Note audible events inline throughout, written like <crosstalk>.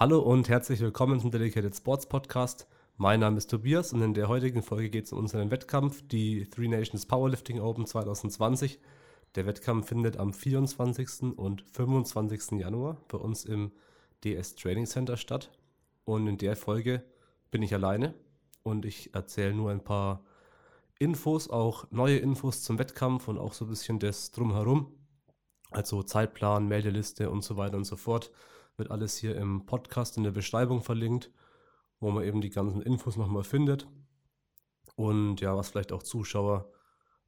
Hallo und herzlich willkommen zum Dedicated Sports Podcast. Mein Name ist Tobias und in der heutigen Folge geht es um unseren Wettkampf, die Three Nations Powerlifting Open 2020. Der Wettkampf findet am 24. und 25. Januar bei uns im DS Training Center statt. Und in der Folge bin ich alleine und ich erzähle nur ein paar Infos, auch neue Infos zum Wettkampf und auch so ein bisschen das Drumherum. Also Zeitplan, Meldeliste und so weiter und so fort. Wird alles hier im Podcast in der Beschreibung verlinkt, wo man eben die ganzen Infos nochmal findet. Und ja, was vielleicht auch Zuschauer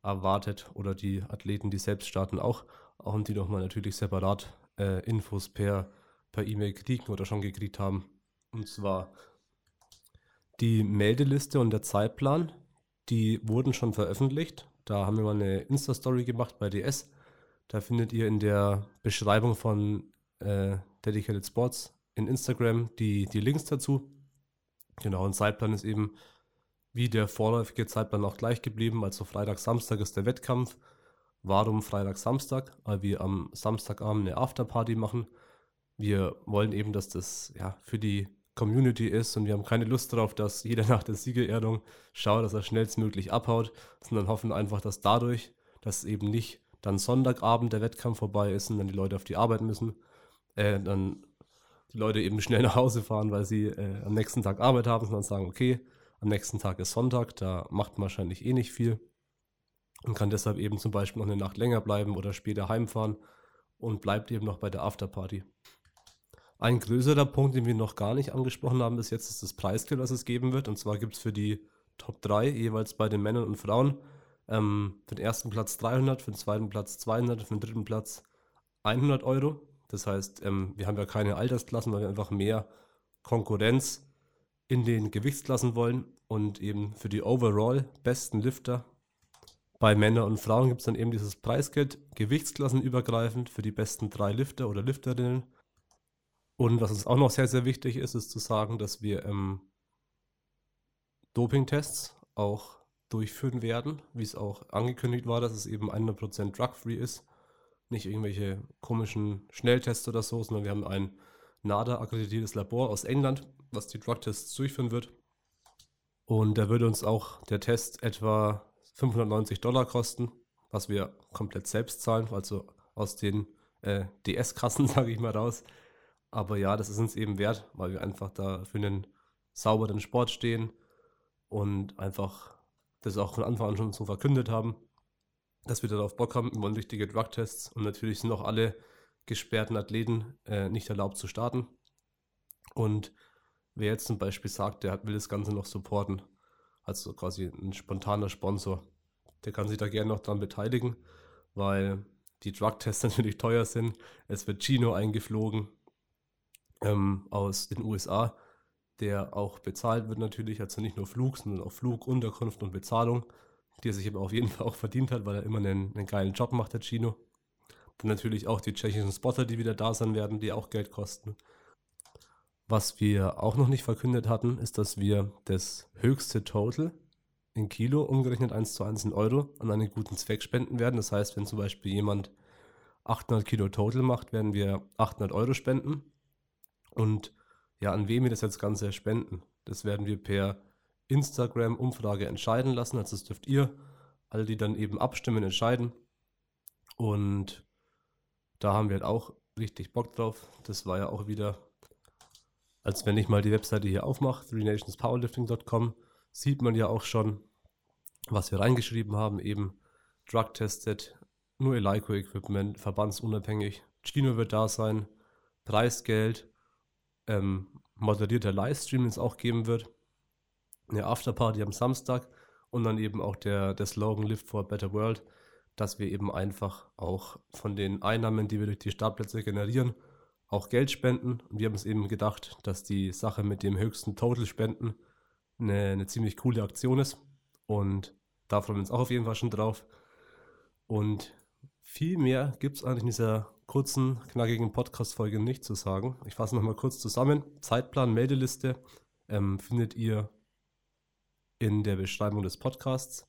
erwartet oder die Athleten, die selbst starten, auch, auch und die nochmal natürlich separat äh, Infos per per E-Mail kriegen oder schon gekriegt haben. Und zwar die Meldeliste und der Zeitplan, die wurden schon veröffentlicht. Da haben wir mal eine Insta-Story gemacht bei DS. Da findet ihr in der Beschreibung von äh, Dedicated Sports in Instagram die, die Links dazu. Genau, und Zeitplan ist eben wie der vorläufige Zeitplan auch gleich geblieben. Also Freitag, Samstag ist der Wettkampf. Warum Freitag, Samstag? Weil wir am Samstagabend eine Afterparty machen. Wir wollen eben, dass das ja für die Community ist und wir haben keine Lust darauf, dass jeder <laughs> nach der Siegerehrung schaut, dass er schnellstmöglich abhaut, sondern hoffen einfach, dass dadurch, dass eben nicht dann Sonntagabend der Wettkampf vorbei ist und dann die Leute auf die Arbeit müssen, äh, dann die Leute eben schnell nach Hause fahren, weil sie äh, am nächsten Tag Arbeit haben, sondern sagen, okay, am nächsten Tag ist Sonntag, da macht man wahrscheinlich eh nicht viel und kann deshalb eben zum Beispiel noch eine Nacht länger bleiben oder später heimfahren und bleibt eben noch bei der Afterparty. Ein größerer Punkt, den wir noch gar nicht angesprochen haben bis jetzt, ist das Preisgeld, was es geben wird. Und zwar gibt es für die Top 3 jeweils bei den Männern und Frauen ähm, für den ersten Platz 300, für den zweiten Platz 200, für den dritten Platz 100 Euro. Das heißt, ähm, wir haben ja keine Altersklassen, weil wir einfach mehr Konkurrenz in den Gewichtsklassen wollen und eben für die overall besten Lifter. Bei Männern und Frauen gibt es dann eben dieses Preisgeld gewichtsklassenübergreifend für die besten drei Lifter oder Lifterinnen. Und was uns auch noch sehr, sehr wichtig ist, ist zu sagen, dass wir ähm, Dopingtests auch durchführen werden, wie es auch angekündigt war, dass es eben 100% drug-free ist. Nicht irgendwelche komischen Schnelltests oder so, sondern wir haben ein NADA-akkreditiertes Labor aus England, was die Drug-Tests durchführen wird. Und da würde uns auch der Test etwa 590 Dollar kosten, was wir komplett selbst zahlen, also aus den äh, DS-Kassen, <laughs> sage ich mal raus. Aber ja, das ist uns eben wert, weil wir einfach da für einen sauberen Sport stehen und einfach das auch von Anfang an schon so verkündet haben, dass wir darauf Bock haben, wir wollen richtige Drugtests und natürlich sind auch alle gesperrten Athleten äh, nicht erlaubt zu starten. Und wer jetzt zum Beispiel sagt, der will das Ganze noch supporten, also quasi ein spontaner Sponsor, der kann sich da gerne noch dran beteiligen, weil die Drugtests <laughs> natürlich teuer sind. Es wird Chino eingeflogen, ähm, aus den USA, der auch bezahlt wird natürlich, also nicht nur Flug, sondern auch Flug, Unterkunft und Bezahlung, die er sich aber auf jeden Fall auch verdient hat, weil er immer einen, einen geilen Job macht, der Chino. Dann natürlich auch die tschechischen Spotter, die wieder da sein werden, die auch Geld kosten. Was wir auch noch nicht verkündet hatten, ist, dass wir das höchste Total in Kilo, umgerechnet 1 zu 1 in Euro, an einen guten Zweck spenden werden. Das heißt, wenn zum Beispiel jemand 800 Kilo Total macht, werden wir 800 Euro spenden. Und ja, an wem wir das jetzt Ganze spenden, das werden wir per Instagram-Umfrage entscheiden lassen. Also das dürft ihr, alle, die dann eben abstimmen, entscheiden. Und da haben wir halt auch richtig Bock drauf. Das war ja auch wieder, als wenn ich mal die Webseite hier aufmache, threenationspowerlifting.com, sieht man ja auch schon, was wir reingeschrieben haben, eben Drug Tested, nur Elico Equipment, verbandsunabhängig. Chino wird da sein, Preisgeld, ähm, moderierter Livestream, den es auch geben wird. Eine Afterparty am Samstag und dann eben auch der, der Slogan Live for a Better World, dass wir eben einfach auch von den Einnahmen, die wir durch die Startplätze generieren, auch Geld spenden. Und wir haben es eben gedacht, dass die Sache mit dem höchsten Total spenden eine, eine ziemlich coole Aktion ist. Und da freuen wir uns auch auf jeden Fall schon drauf. Und viel mehr gibt es eigentlich in dieser kurzen, knackigen Podcast-Folge nicht zu sagen. Ich fasse nochmal kurz zusammen. Zeitplan, Meldeliste ähm, findet ihr in der Beschreibung des Podcasts.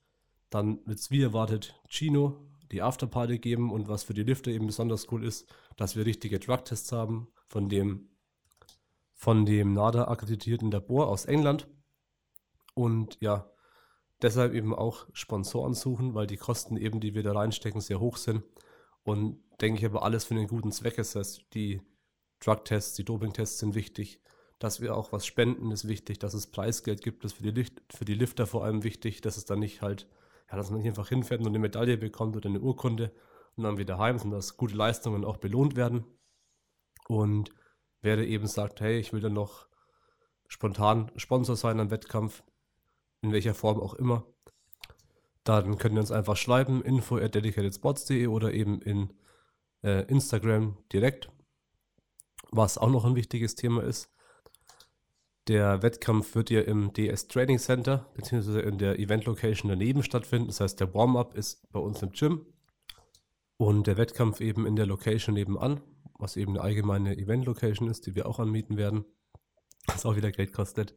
Dann wird es wie erwartet Chino, die Afterparty geben und was für die Lifter eben besonders cool ist, dass wir richtige Drug-Tests haben, von dem von dem NADA akkreditierten Labor aus England. Und ja, deshalb eben auch Sponsoren suchen, weil die Kosten eben, die wir da reinstecken, sehr hoch sind. Und denke ich aber alles für einen guten Zweck ist. Das heißt, die Drug-Tests, die Doping-Tests sind wichtig. Dass wir auch was spenden, ist wichtig. Dass es Preisgeld gibt, ist für die, Lift, für die Lifter vor allem wichtig. Dass es dann nicht halt, ja, dass man nicht einfach hinfährt und eine Medaille bekommt oder eine Urkunde und dann wieder heim, sondern dass gute Leistungen auch belohnt werden. Und wer eben sagt, hey, ich will dann noch spontan Sponsor sein am Wettkampf, in welcher Form auch immer, dann könnt ihr uns einfach schreiben, info at dedicatedsports.de oder eben in äh, Instagram direkt. Was auch noch ein wichtiges Thema ist, der Wettkampf wird ja im DS Training Center beziehungsweise in der Event Location daneben stattfinden. Das heißt, der Warm-up ist bei uns im Gym und der Wettkampf eben in der Location nebenan, was eben eine allgemeine Event Location ist, die wir auch anmieten werden, was auch wieder Geld kostet.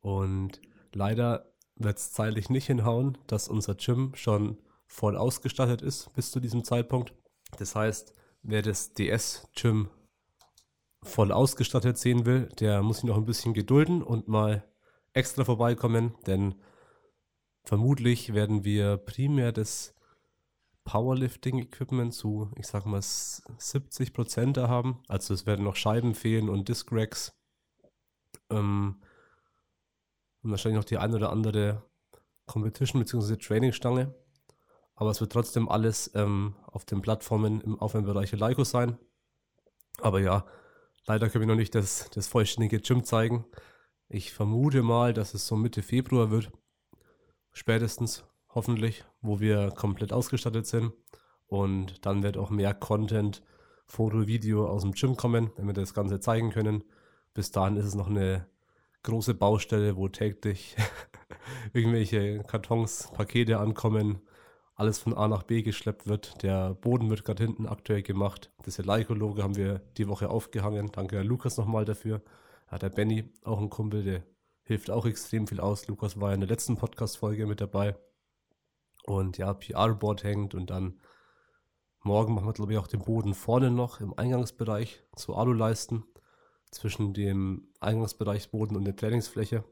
Und leider wird es zeitlich nicht hinhauen, dass unser Gym schon voll ausgestattet ist bis zu diesem Zeitpunkt. Das heißt, wer das DS-Gym voll ausgestattet sehen will, der muss sich noch ein bisschen gedulden und mal extra vorbeikommen, denn vermutlich werden wir primär das Powerlifting-Equipment zu, ich sag mal, 70 Prozent da haben. Also es werden noch Scheiben fehlen und Disc Racks. Ähm, und wahrscheinlich noch die ein oder andere Competition bzw. Trainingsstange. Aber es wird trotzdem alles ähm, auf den Plattformen im Aufwärmbereich Leico sein. Aber ja, leider können wir noch nicht das, das vollständige Gym zeigen. Ich vermute mal, dass es so Mitte Februar wird. Spätestens, hoffentlich, wo wir komplett ausgestattet sind. Und dann wird auch mehr Content, Foto, Video aus dem Gym kommen, wenn wir das Ganze zeigen können. Bis dahin ist es noch eine große Baustelle, wo täglich <laughs> irgendwelche Kartons, Pakete ankommen, alles von A nach B geschleppt wird. Der Boden wird gerade hinten aktuell gemacht. Das Leico-Logo haben wir die Woche aufgehangen. Danke an Lukas nochmal dafür. Ja, der Benny, auch ein Kumpel, der hilft auch extrem viel aus. Lukas war ja in der letzten Podcast-Folge mit dabei. Und ja, PR-Board hängt und dann morgen machen wir, glaube ich, auch den Boden vorne noch im Eingangsbereich zu Aluleisten zwischen dem Eingangsbereichsboden und der Trainingsfläche.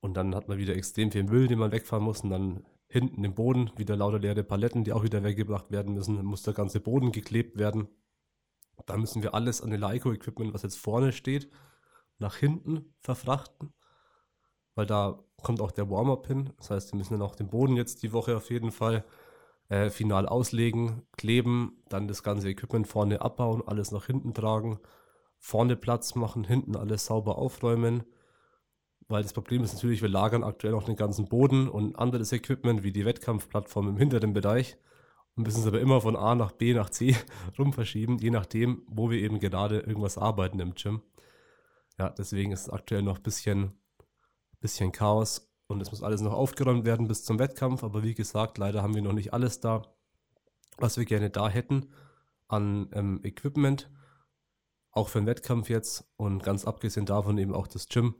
Und dann hat man wieder extrem viel Müll, den man wegfahren muss. Und dann hinten im Boden wieder lauter leere Paletten, die auch wieder weggebracht werden müssen. Dann muss der ganze Boden geklebt werden. Da müssen wir alles an den Leico-Equipment, was jetzt vorne steht, nach hinten verfrachten. Weil da kommt auch der Warm-up hin. Das heißt, wir müssen dann auch den Boden jetzt die Woche auf jeden Fall äh, final auslegen, kleben, dann das ganze Equipment vorne abbauen, alles nach hinten tragen vorne Platz machen, hinten alles sauber aufräumen. Weil das Problem ist natürlich, wir lagern aktuell noch den ganzen Boden und anderes Equipment wie die Wettkampfplattform im hinteren Bereich und müssen es aber immer von A nach B nach C <laughs> rum verschieben, je nachdem, wo wir eben gerade irgendwas arbeiten im Gym. Ja, deswegen ist es aktuell noch ein bisschen, bisschen Chaos und es muss alles noch aufgeräumt werden bis zum Wettkampf. Aber wie gesagt, leider haben wir noch nicht alles da, was wir gerne da hätten an ähm, Equipment auch für den Wettkampf jetzt und ganz abgesehen davon eben auch das Gym,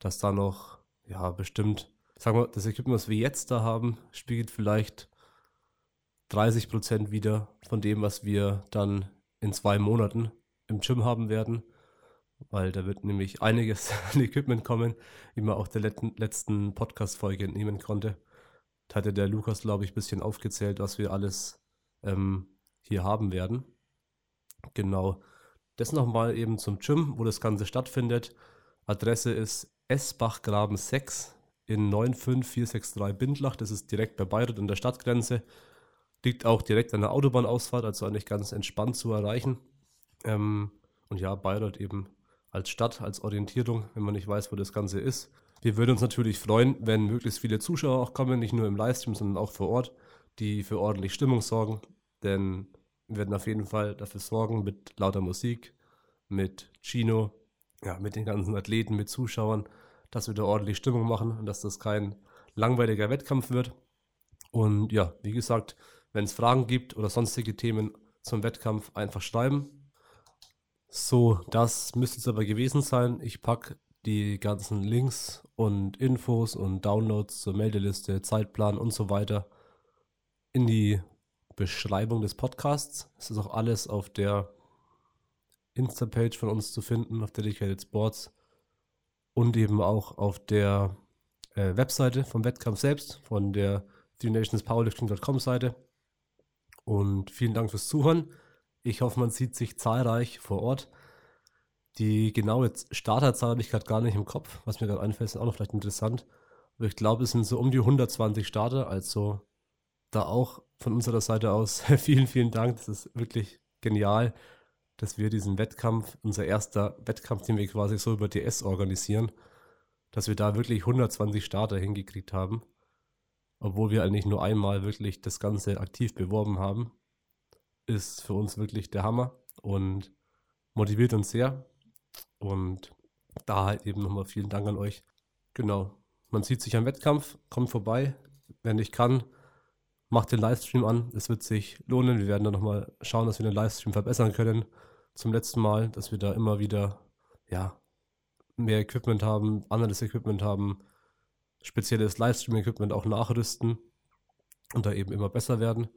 dass da noch, ja, bestimmt, sagen wir, das Equipment, was wir jetzt da haben, spiegelt vielleicht 30 Prozent wieder von dem, was wir dann in zwei Monaten im Gym haben werden, weil da wird nämlich einiges <laughs> an Equipment kommen, wie man auch der letzten Podcast-Folge entnehmen konnte. Da hatte der Lukas, glaube ich, ein bisschen aufgezählt, was wir alles ähm, hier haben werden. Genau. Das nochmal eben zum Gym, wo das Ganze stattfindet. Adresse ist Esbachgraben 6 in 95463 Bindlach. Das ist direkt bei Bayreuth an der Stadtgrenze. Liegt auch direkt an der Autobahnausfahrt, also eigentlich ganz entspannt zu erreichen. Ähm, und ja, Bayreuth eben als Stadt, als Orientierung, wenn man nicht weiß, wo das Ganze ist. Wir würden uns natürlich freuen, wenn möglichst viele Zuschauer auch kommen, nicht nur im Livestream, sondern auch vor Ort, die für ordentlich Stimmung sorgen. Denn wir werden auf jeden Fall dafür sorgen, mit lauter Musik, mit Chino, ja, mit den ganzen Athleten, mit Zuschauern, dass wir da ordentlich Stimmung machen und dass das kein langweiliger Wettkampf wird. Und ja, wie gesagt, wenn es Fragen gibt oder sonstige Themen zum Wettkampf, einfach schreiben. So, das müsste es aber gewesen sein. Ich packe die ganzen Links und Infos und Downloads zur Meldeliste, Zeitplan und so weiter in die Beschreibung des Podcasts. Es ist auch alles auf der Insta-Page von uns zu finden, auf Dedicated Sports und eben auch auf der äh, Webseite vom Wettkampf selbst, von der TheNationsPowerlifting.com Seite. Und vielen Dank fürs Zuhören. Ich hoffe, man sieht sich zahlreich vor Ort. Die genaue Starterzahl habe ich gerade gar nicht im Kopf. Was mir gerade einfällt, ist auch noch vielleicht interessant. Aber ich glaube, es sind so um die 120 Starter. Also da auch von unserer Seite aus <laughs> vielen, vielen Dank. Das ist wirklich genial, dass wir diesen Wettkampf, unser erster Wettkampf, den wir quasi so über DS organisieren, dass wir da wirklich 120 Starter hingekriegt haben. Obwohl wir eigentlich nur einmal wirklich das Ganze aktiv beworben haben. Ist für uns wirklich der Hammer und motiviert uns sehr. Und da halt eben nochmal vielen Dank an euch. Genau. Man sieht sich am Wettkampf, kommt vorbei. Wenn ich kann, macht den Livestream an. Es wird sich lohnen. Wir werden dann nochmal schauen, dass wir den Livestream verbessern können. Zum letzten Mal, dass wir da immer wieder, ja, mehr Equipment haben, anderes Equipment haben, spezielles Livestream-Equipment auch nachrüsten und da eben immer besser werden.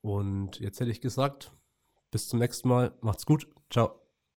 Und jetzt hätte ich gesagt, bis zum nächsten Mal. Macht's gut. Ciao.